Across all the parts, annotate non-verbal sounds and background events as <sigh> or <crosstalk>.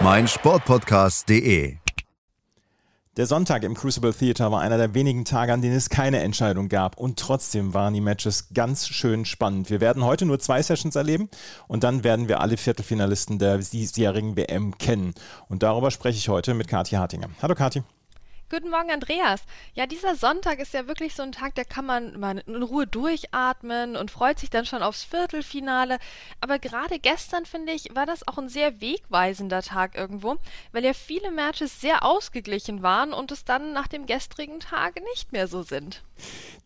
meinsportpodcast.de. Der Sonntag im Crucible Theater war einer der wenigen Tage, an denen es keine Entscheidung gab. Und trotzdem waren die Matches ganz schön spannend. Wir werden heute nur zwei Sessions erleben und dann werden wir alle Viertelfinalisten der diesjährigen WM kennen. Und darüber spreche ich heute mit Kathi Hartinger. Hallo Kathi. Guten Morgen, Andreas. Ja, dieser Sonntag ist ja wirklich so ein Tag, da kann man mal in Ruhe durchatmen und freut sich dann schon aufs Viertelfinale. Aber gerade gestern, finde ich, war das auch ein sehr wegweisender Tag irgendwo, weil ja viele Matches sehr ausgeglichen waren und es dann nach dem gestrigen Tag nicht mehr so sind.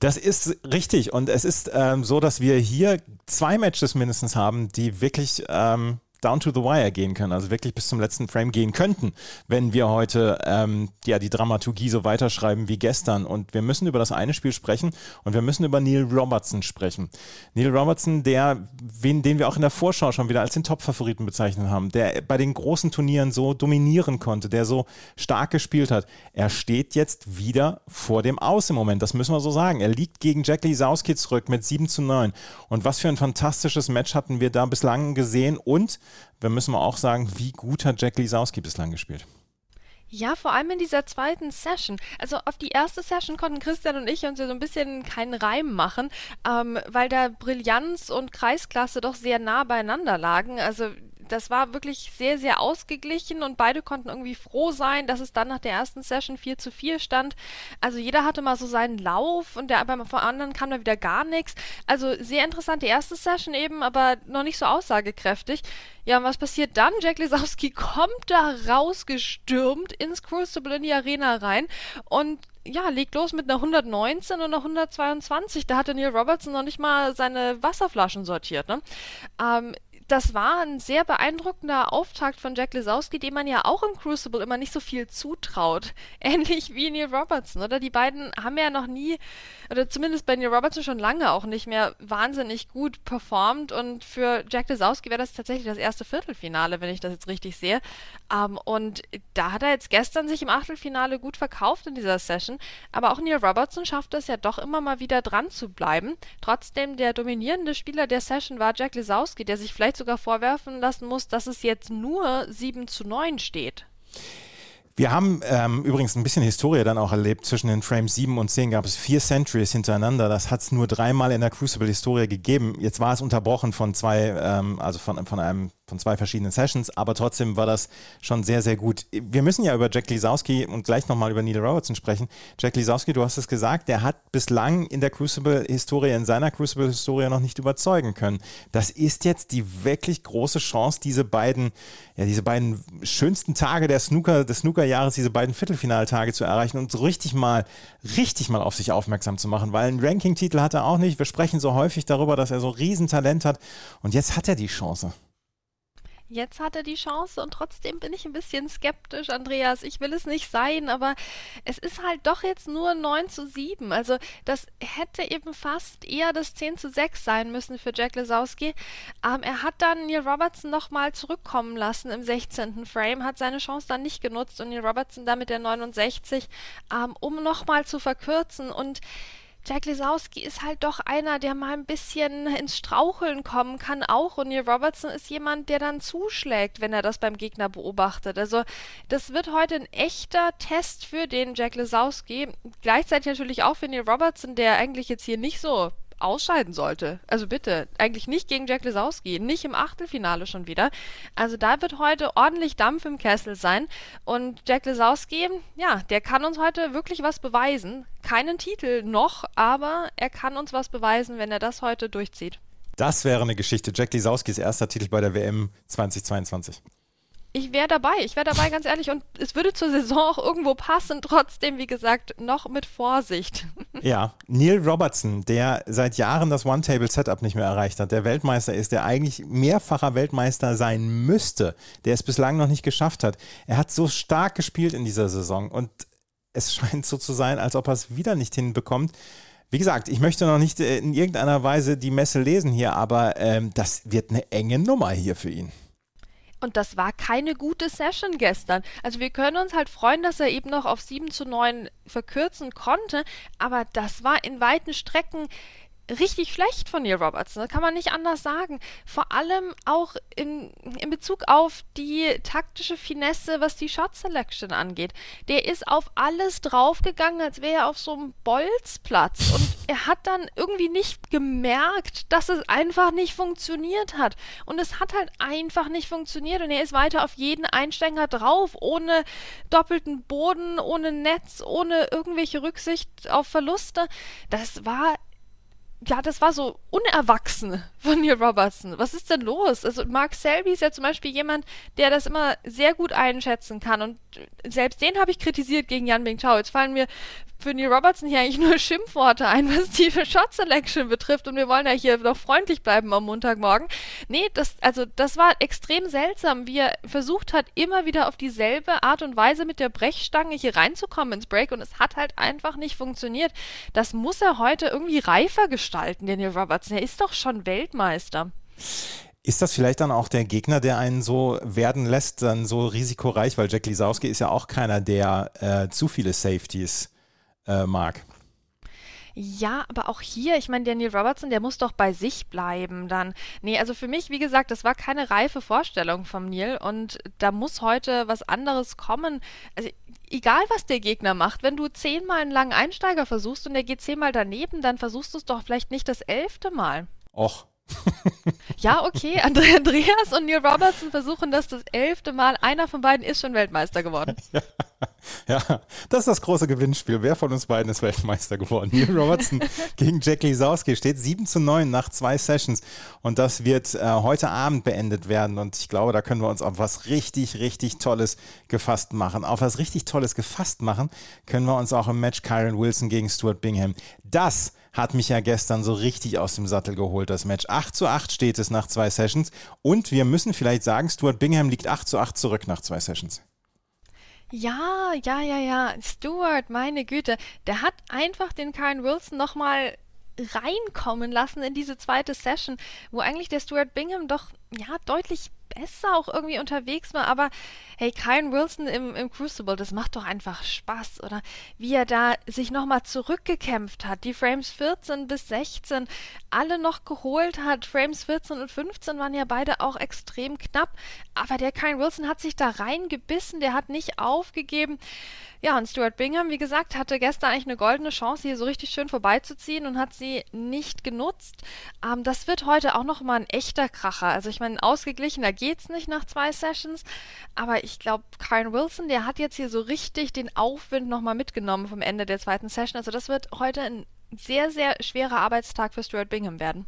Das ist richtig und es ist ähm, so, dass wir hier zwei Matches mindestens haben, die wirklich ähm, down to the wire gehen können, also wirklich bis zum letzten Frame gehen könnten, wenn wir heute ähm, ja die Dramaturgie so weiterschreiben wie gestern. Und wir müssen über das eine Spiel sprechen und wir müssen über Neil Robertson sprechen. Neil Robertson, der, wen, den wir auch in der Vorschau schon wieder als den Top-Favoriten bezeichnet haben, der bei den großen Turnieren so dominieren konnte, der so stark gespielt hat. Er steht jetzt wieder vor dem Aus im Moment, das müssen wir so sagen. Er liegt gegen Jack Lisowski zurück mit 7 zu 9. Und was für ein fantastisches Match hatten wir da bislang gesehen und wir müssen auch sagen, wie gut hat Jack Lisowski bislang gespielt? Ja, vor allem in dieser zweiten Session. Also auf die erste Session konnten Christian und ich uns ja so ein bisschen keinen Reim machen, ähm, weil da Brillanz und Kreisklasse doch sehr nah beieinander lagen. Also das war wirklich sehr, sehr ausgeglichen und beide konnten irgendwie froh sein, dass es dann nach der ersten Session 4 zu 4 stand. Also jeder hatte mal so seinen Lauf und der beim anderen kam da wieder gar nichts. Also sehr interessant die erste Session eben, aber noch nicht so aussagekräftig. Ja, und was passiert dann? Jack Lesowski <laughs> kommt da rausgestürmt ins Crucible in die Arena rein und ja, legt los mit einer 119 und einer 122. Da hatte Neil Robertson noch nicht mal seine Wasserflaschen sortiert. Ne? Ähm, das war ein sehr beeindruckender Auftakt von Jack Lesowski, dem man ja auch im Crucible immer nicht so viel zutraut. <laughs> Ähnlich wie Neil Robertson, oder? Die beiden haben ja noch nie, oder zumindest bei Neil Robertson schon lange auch nicht mehr wahnsinnig gut performt. Und für Jack Lesowski wäre das tatsächlich das erste Viertelfinale, wenn ich das jetzt richtig sehe. Ähm, und da hat er jetzt gestern sich im Achtelfinale gut verkauft in dieser Session. Aber auch Neil Robertson schafft es ja doch immer mal wieder dran zu bleiben. Trotzdem der dominierende Spieler der Session war Jack Lesowski, der sich vielleicht sogar vorwerfen lassen muss, dass es jetzt nur 7 zu 9 steht. Wir haben ähm, übrigens ein bisschen Historie dann auch erlebt. Zwischen den Frames 7 und 10 gab es vier Centuries hintereinander. Das hat es nur dreimal in der Crucible-Historie gegeben. Jetzt war es unterbrochen von zwei, ähm, also von, von einem von zwei verschiedenen Sessions, aber trotzdem war das schon sehr, sehr gut. Wir müssen ja über Jack Lisowski und gleich nochmal über Neil Robertson sprechen. Jack Lisowski, du hast es gesagt, der hat bislang in der Crucible-Historie, in seiner Crucible-Historie noch nicht überzeugen können. Das ist jetzt die wirklich große Chance, diese beiden, ja, diese beiden schönsten Tage der Snooker, des Snooker-Jahres, diese beiden Viertelfinaltage zu erreichen und so richtig mal, richtig mal auf sich aufmerksam zu machen, weil einen Ranking-Titel hat er auch nicht. Wir sprechen so häufig darüber, dass er so Riesentalent hat und jetzt hat er die Chance. Jetzt hat er die Chance und trotzdem bin ich ein bisschen skeptisch, Andreas. Ich will es nicht sein, aber es ist halt doch jetzt nur 9 zu 7. Also das hätte eben fast eher das 10 zu 6 sein müssen für Jack Lesowski. Ähm, er hat dann Neil Robertson nochmal zurückkommen lassen im 16. Frame, hat seine Chance dann nicht genutzt und Neil Robertson damit der 69, ähm, um nochmal zu verkürzen und Jack Lesowski ist halt doch einer, der mal ein bisschen ins Straucheln kommen kann auch. Und Neil Robertson ist jemand, der dann zuschlägt, wenn er das beim Gegner beobachtet. Also das wird heute ein echter Test für den Jack Lesowski. Gleichzeitig natürlich auch für Neil Robertson, der eigentlich jetzt hier nicht so ausscheiden sollte. Also bitte, eigentlich nicht gegen Jack Lesowski, nicht im Achtelfinale schon wieder. Also da wird heute ordentlich Dampf im Kessel sein. Und Jack Lesowski, ja, der kann uns heute wirklich was beweisen. Keinen Titel noch, aber er kann uns was beweisen, wenn er das heute durchzieht. Das wäre eine Geschichte. Jack Lisowskis erster Titel bei der WM 2022. ich wäre dabei. Ich wäre dabei, ganz ehrlich. Und es würde zur Saison auch irgendwo passen. Trotzdem, wie gesagt, noch mit Vorsicht. <laughs> Ja, Neil Robertson, der seit Jahren das One-Table-Setup nicht mehr erreicht hat, der Weltmeister ist, der eigentlich mehrfacher Weltmeister sein müsste, der es bislang noch nicht geschafft hat. Er hat so stark gespielt in dieser Saison und es <laughs> scheint so zu sein, als ob er es wieder nicht hinbekommt. Wie gesagt, ich möchte noch nicht äh, in irgendeiner Weise die Messe lesen hier, aber ähm, das wird eine enge Nummer hier für ihn. Und das war keine gute Session gestern. Also wir können uns halt freuen, dass er eben noch auf 7 zu 9 verkürzen konnte, aber das war in weiten Strecken richtig schlecht von Neil Robertson. Das kann man nicht anders sagen. Vor allem auch in, in Bezug auf die taktische Finesse, was die Shot Selection angeht. Der ist auf alles draufgegangen, als wäre er auf so einem Bolzplatz. Und er hat dann irgendwie nicht gemerkt, dass es einfach nicht funktioniert hat. Und es hat halt einfach nicht funktioniert. Und er ist weiter auf jeden Einsteiger drauf, ohne doppelten Boden, ohne Netz, ohne irgendwelche Rücksicht auf Verluste. Das war ja, das war so unerwachsen von Neil Robertson. Was ist denn los? Also Mark Selby ist ja zum Beispiel jemand, der das immer sehr gut einschätzen kann. Und selbst den habe ich kritisiert gegen Jan Bing Chao. Jetzt fallen mir für Neil Robertson hier eigentlich nur Schimpfworte ein, was die <laughs> Shot Selection betrifft. Und wir wollen ja hier noch freundlich bleiben am Montagmorgen. Nee, das, also, das war extrem seltsam, wie er versucht hat, immer wieder auf dieselbe Art und Weise mit der Brechstange hier reinzukommen ins Break. Und es hat halt einfach nicht funktioniert. Das muss er heute irgendwie reifer gestalten, der Neil Robertson. Er ist doch schon Weltmeister. Ist das vielleicht dann auch der Gegner, der einen so werden lässt, dann so risikoreich? Weil Jack Lisowski ist ja auch keiner, der äh, zu viele Safeties äh, mag. Ja, aber auch hier, ich meine, Neil Robertson, der muss doch bei sich bleiben dann. Nee, also für mich, wie gesagt, das war keine reife Vorstellung vom Neil und da muss heute was anderes kommen. Also egal was der Gegner macht, wenn du zehnmal einen langen Einsteiger versuchst und der geht zehnmal daneben, dann versuchst du es doch vielleicht nicht das elfte Mal. Och, <laughs> ja, okay. Andreas und Neil Robertson versuchen das das elfte Mal. Einer von beiden ist schon Weltmeister geworden. Ja, <laughs> <laughs> ja, das ist das große Gewinnspiel. Wer von uns beiden ist Weltmeister geworden? Neil Robertson <laughs> gegen Jack Lisowski steht 7 zu 9 nach zwei Sessions. Und das wird äh, heute Abend beendet werden. Und ich glaube, da können wir uns auf was richtig, richtig Tolles gefasst machen. Auf was richtig Tolles gefasst machen können wir uns auch im Match Kyron Wilson gegen Stuart Bingham. Das hat mich ja gestern so richtig aus dem Sattel geholt, das Match. 8 zu 8 steht es nach zwei Sessions. Und wir müssen vielleicht sagen, Stuart Bingham liegt 8 zu 8 zurück nach zwei Sessions. Ja, ja, ja, ja. Stuart, meine Güte, der hat einfach den Karen Wilson nochmal reinkommen lassen in diese zweite Session, wo eigentlich der Stuart Bingham doch ja deutlich besser auch irgendwie unterwegs war, aber hey, Kyle Wilson im, im Crucible, das macht doch einfach Spaß, oder? Wie er da sich nochmal zurückgekämpft hat, die Frames 14 bis 16 alle noch geholt hat. Frames 14 und 15 waren ja beide auch extrem knapp, aber der Kyle Wilson hat sich da reingebissen, der hat nicht aufgegeben. Ja, und Stuart Bingham, wie gesagt, hatte gestern eigentlich eine goldene Chance, hier so richtig schön vorbeizuziehen und hat sie nicht genutzt. Ähm, das wird heute auch nochmal ein echter Kracher. Also ich meine, ausgeglichener geht's nicht nach zwei Sessions, aber ich glaube, Karen Wilson, der hat jetzt hier so richtig den Aufwind nochmal mitgenommen vom Ende der zweiten Session. Also das wird heute ein sehr, sehr schwerer Arbeitstag für Stuart Bingham werden.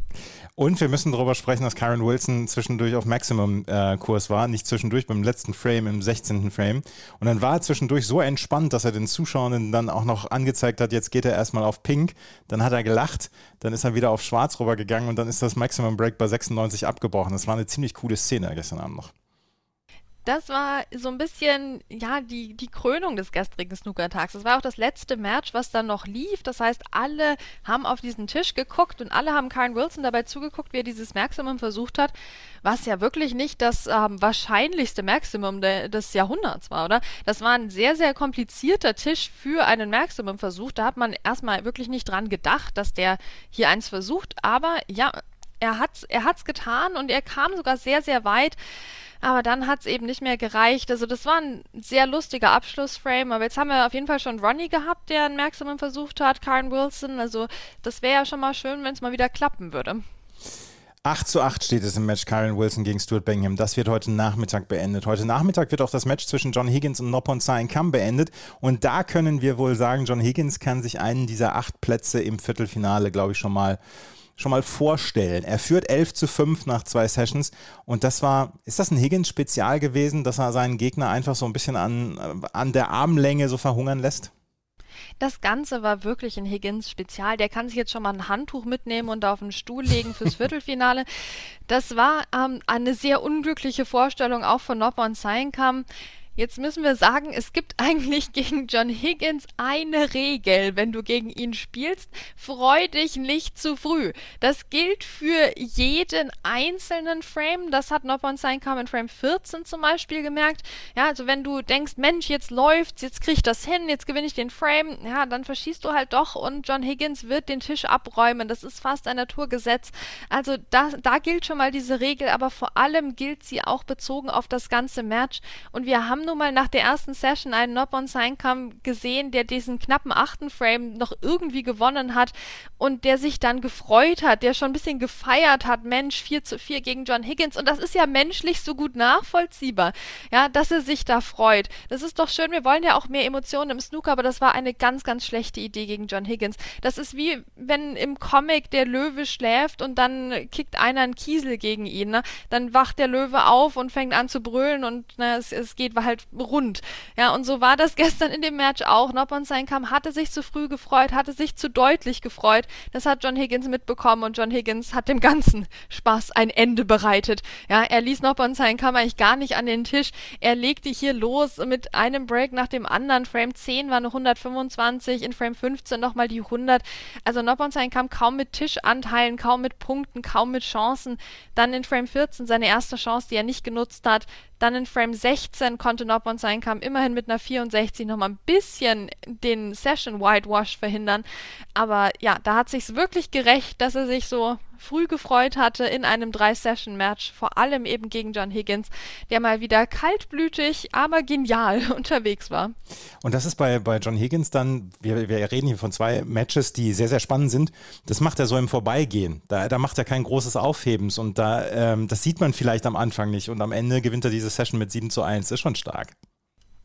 Und wir müssen darüber sprechen, dass Karen Wilson zwischendurch auf Maximum-Kurs äh, war, nicht zwischendurch beim letzten Frame, im 16. Frame. Und dann war er zwischendurch so entspannt, dass er den Zuschauern dann auch noch angezeigt hat, jetzt geht er erstmal auf Pink. Dann hat er gelacht, dann ist er wieder auf Schwarz rübergegangen und dann ist das Maximum Break bei 96 abgebrochen. Das war eine ziemlich coole Szene gestern Abend noch das war so ein bisschen, ja, die, die Krönung des gestrigen Snookertags. Das war auch das letzte Match, was dann noch lief. Das heißt, alle haben auf diesen Tisch geguckt und alle haben Karen Wilson dabei zugeguckt, wie er dieses Maximum versucht hat, was ja wirklich nicht das ähm, wahrscheinlichste Maximum de, des Jahrhunderts war, oder? Das war ein sehr, sehr komplizierter Tisch für einen Maximum-Versuch. Da hat man erstmal wirklich nicht dran gedacht, dass der hier eins versucht. Aber ja, er hat er hat's getan und er kam sogar sehr, sehr weit. Aber dann hat es eben nicht mehr gereicht. Also das war ein sehr lustiger Abschlussframe. Aber jetzt haben wir auf jeden Fall schon Ronnie gehabt, der ein Maximum versucht hat, Karen Wilson. Also das wäre ja schon mal schön, wenn es mal wieder klappen würde. 8 zu 8 steht es im Match Karen Wilson gegen Stuart Bingham. Das wird heute Nachmittag beendet. Heute Nachmittag wird auch das Match zwischen John Higgins und Nopon Kam beendet. Und da können wir wohl sagen, John Higgins kann sich einen dieser acht Plätze im Viertelfinale, glaube ich, schon mal schon mal vorstellen. Er führt 11 zu 5 nach zwei Sessions und das war, ist das ein Higgins-Spezial gewesen, dass er seinen Gegner einfach so ein bisschen an, äh, an der Armlänge so verhungern lässt? Das Ganze war wirklich ein Higgins-Spezial. Der kann sich jetzt schon mal ein Handtuch mitnehmen und auf den Stuhl legen fürs <laughs> Viertelfinale. Das war ähm, eine sehr unglückliche Vorstellung auch von Nopper und Seinkam. Jetzt müssen wir sagen, es gibt <laughs> eigentlich gegen John Higgins eine Regel, wenn du gegen ihn spielst. Freu dich nicht zu früh. Das gilt für jeden einzelnen Frame. Das hat Noppon Seinkam in Frame 14 zum Beispiel gemerkt. Ja, also wenn du denkst, Mensch, jetzt läuft's, jetzt krieg ich das hin, jetzt gewinne ich den Frame, ja, dann verschießt du halt doch und John Higgins wird den Tisch abräumen. Das ist fast ein Naturgesetz. Also da, da gilt schon mal diese Regel, aber vor allem gilt sie auch bezogen auf das ganze Match. Und wir haben nun mal nach der ersten Session einen Nob on Signcam gesehen, der diesen knappen achten Frame noch irgendwie gewonnen hat und der sich dann gefreut hat, der schon ein bisschen gefeiert hat, Mensch, 4 zu 4 gegen John Higgins. Und das ist ja menschlich so gut nachvollziehbar, ja, dass er sich da freut. Das ist doch schön, wir wollen ja auch mehr Emotionen im Snooker, aber das war eine ganz, ganz schlechte Idee gegen John Higgins. Das ist wie, wenn im Comic der Löwe schläft und dann kickt einer einen Kiesel gegen ihn. Ne? Dann wacht der Löwe auf und fängt an zu brüllen und na, es, es geht halt rund. Ja, und so war das <laughs> gestern in dem Match auch. Noppon Seinkam hatte sich zu früh gefreut, hatte sich zu deutlich gefreut. Das hat John Higgins mitbekommen und John Higgins hat dem ganzen <laughs> Spaß ein Ende bereitet. Ja, er ließ Noppon Seinkam eigentlich gar nicht an den Tisch. Er legte hier los mit einem Break nach dem anderen. Frame 10 war eine 125, in Frame 15 nochmal die 100. Also Noppon Seinkam kaum mit Tischanteilen, kaum mit Punkten, kaum mit Chancen. Dann in Frame 14 seine erste Chance, die er nicht genutzt hat. Dann in Frame 16 konnte Noppon sein, kam immerhin mit einer 64 nochmal ein bisschen den Session Whitewash verhindern. Aber ja, da hat sich's wirklich gerecht, dass er sich so früh gefreut hatte in einem Drei-Session-Match, vor allem eben gegen John Higgins, der mal wieder kaltblütig, aber genial <laughs> unterwegs war. Und das ist bei, bei John Higgins dann, wir, wir reden hier von zwei Matches, die sehr, sehr spannend sind. Das macht er so im Vorbeigehen. Da, da macht er kein großes Aufhebens und da, ähm, das sieht man vielleicht am Anfang nicht. Und am Ende gewinnt er diese Session mit 7 zu 1. Ist schon stark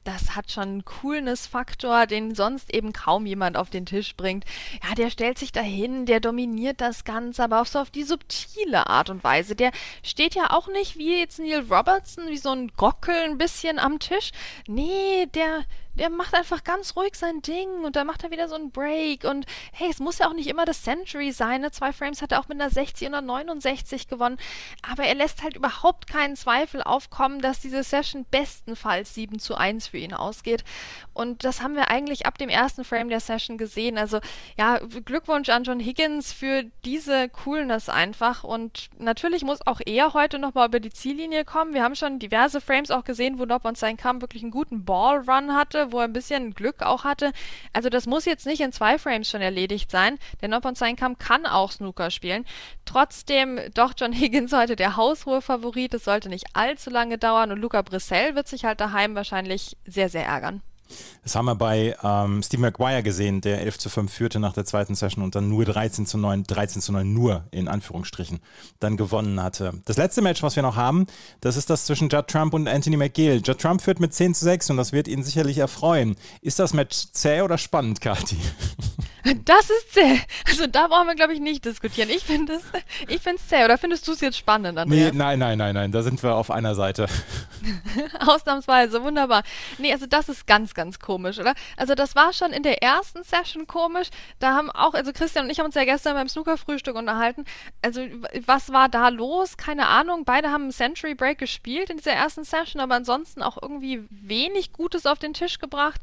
das hat schon einen Coolness-Faktor, den sonst eben kaum jemand auf den Tisch bringt. Ja, der stellt sich dahin, der dominiert das Ganze, aber auch so auf die subtile Art und Weise. Der steht ja auch nicht wie jetzt Neil Robertson, wie so ein Gockel ein bisschen am Tisch. Nee, der, der macht einfach ganz ruhig sein Ding und dann macht er wieder so einen Break und hey, es muss ja auch nicht immer das Century sein. Ne? Zwei Frames hat er auch mit einer 60 und einer 69 gewonnen, aber er lässt halt überhaupt keinen Zweifel aufkommen, dass diese Session bestenfalls 7 zu 1 für ihn ausgeht und das haben wir eigentlich ab dem ersten Frame der Session gesehen. Also ja, Glückwunsch an John Higgins für diese Coolness einfach und natürlich muss auch er heute nochmal über die Ziellinie kommen. Wir haben schon diverse Frames auch gesehen, wo Nob und sein Kamm wirklich einen guten Ballrun hatte wo er ein bisschen Glück auch hatte. Also das muss jetzt nicht in zwei Frames schon erledigt sein, denn Noppon Seinkam kann auch Snooker spielen. Trotzdem doch John <laughs> Higgins heute der haushohe Favorit. Es sollte nicht allzu lange dauern und Luca Brissell wird sich halt daheim wahrscheinlich sehr, sehr ärgern. Das haben wir bei ähm, Steve McGuire gesehen, der 11 zu 5 führte nach der zweiten Session und dann nur 13 zu 9, 13 zu 9 nur in Anführungsstrichen dann gewonnen hatte. Das letzte Match, was wir noch haben, das ist das zwischen Judd Trump und Anthony McGill. Judd Trump führt mit 10 zu 6 und das wird ihn sicherlich erfreuen. Ist das Match zäh oder spannend, Kati? <laughs> Das ist zäh. Also da brauchen wir, glaube ich, nicht diskutieren. Ich finde es ich zäh. Oder findest du es jetzt spannend, Andreas? Nee, nein, nein, nein, nein. Da sind wir auf einer Seite. <laughs> Ausnahmsweise, wunderbar. Nee, also das ist ganz, ganz komisch, oder? Also das war schon in der ersten Session komisch. Da haben auch, also Christian und ich haben uns ja gestern beim Snooker-Frühstück unterhalten. Also was war da los? Keine Ahnung. Beide haben Century Break gespielt in dieser ersten Session, aber ansonsten auch irgendwie wenig Gutes auf den Tisch gebracht.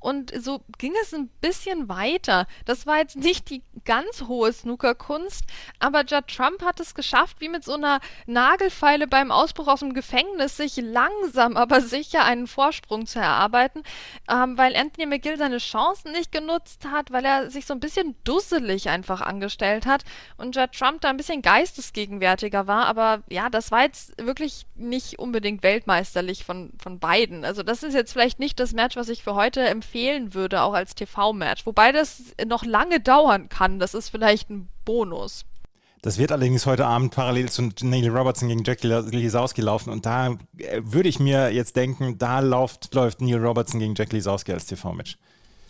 Und so ging es ein bisschen weiter. Das war jetzt nicht die ganz hohe Snookerkunst, aber Judd Trump hat es geschafft, wie mit so einer Nagelfeile beim Ausbruch aus dem Gefängnis, sich langsam aber sicher einen Vorsprung zu erarbeiten, ähm, weil Anthony McGill seine Chancen nicht genutzt hat, weil er sich so ein bisschen dusselig einfach angestellt hat und Judd Trump da ein bisschen geistesgegenwärtiger war. Aber ja, das war jetzt wirklich nicht unbedingt weltmeisterlich von, von beiden. Also das ist jetzt vielleicht nicht das Match, was ich für heute empfehle empfehlen würde, auch als TV-Match. Wobei das noch lange dauern kann. Das ist vielleicht ein Bonus. Das wird allerdings heute Abend parallel zu Neil Robertson gegen Jackie Lisowski laufen und da äh, würde ich mir jetzt denken, da läuft, läuft Neil Robertson gegen Jack Lisowski als TV-Match.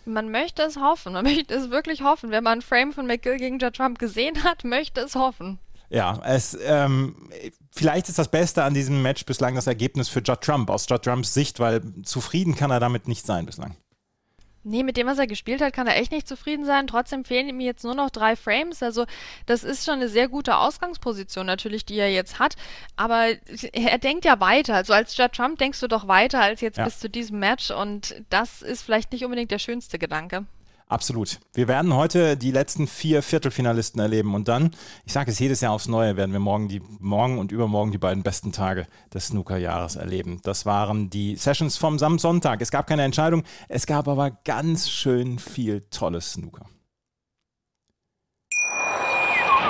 Man möchte es hoffen, man <laughs> möchte es wirklich hoffen. Wenn man ein Frame von McGill gegen Judd Trump gesehen hat, möchte es hoffen. Ja, es, ähm, vielleicht ist das Beste an diesem Match bislang das Ergebnis für Judd Trump aus Judd Trumps Sicht, weil zufrieden kann er damit nicht sein bislang. Nee, mit dem, was er gespielt hat, kann er echt nicht zufrieden sein. Trotzdem fehlen ihm jetzt nur noch drei Frames. Also, das ist schon eine sehr gute Ausgangsposition natürlich, die er jetzt hat. Aber er denkt ja weiter. Also, als Judd Trump denkst du doch weiter als jetzt ja. bis zu diesem Match. Und das ist vielleicht nicht unbedingt der schönste Gedanke. Absolut. Wir werden heute die letzten vier Viertelfinalisten erleben und dann, ich sage es jedes Jahr aufs Neue, werden wir morgen, die, morgen und übermorgen die beiden besten Tage des Snooker-Jahres erleben. Das waren die Sessions vom Sonntag. Es gab keine Entscheidung, es gab aber ganz schön viel tolles Snooker.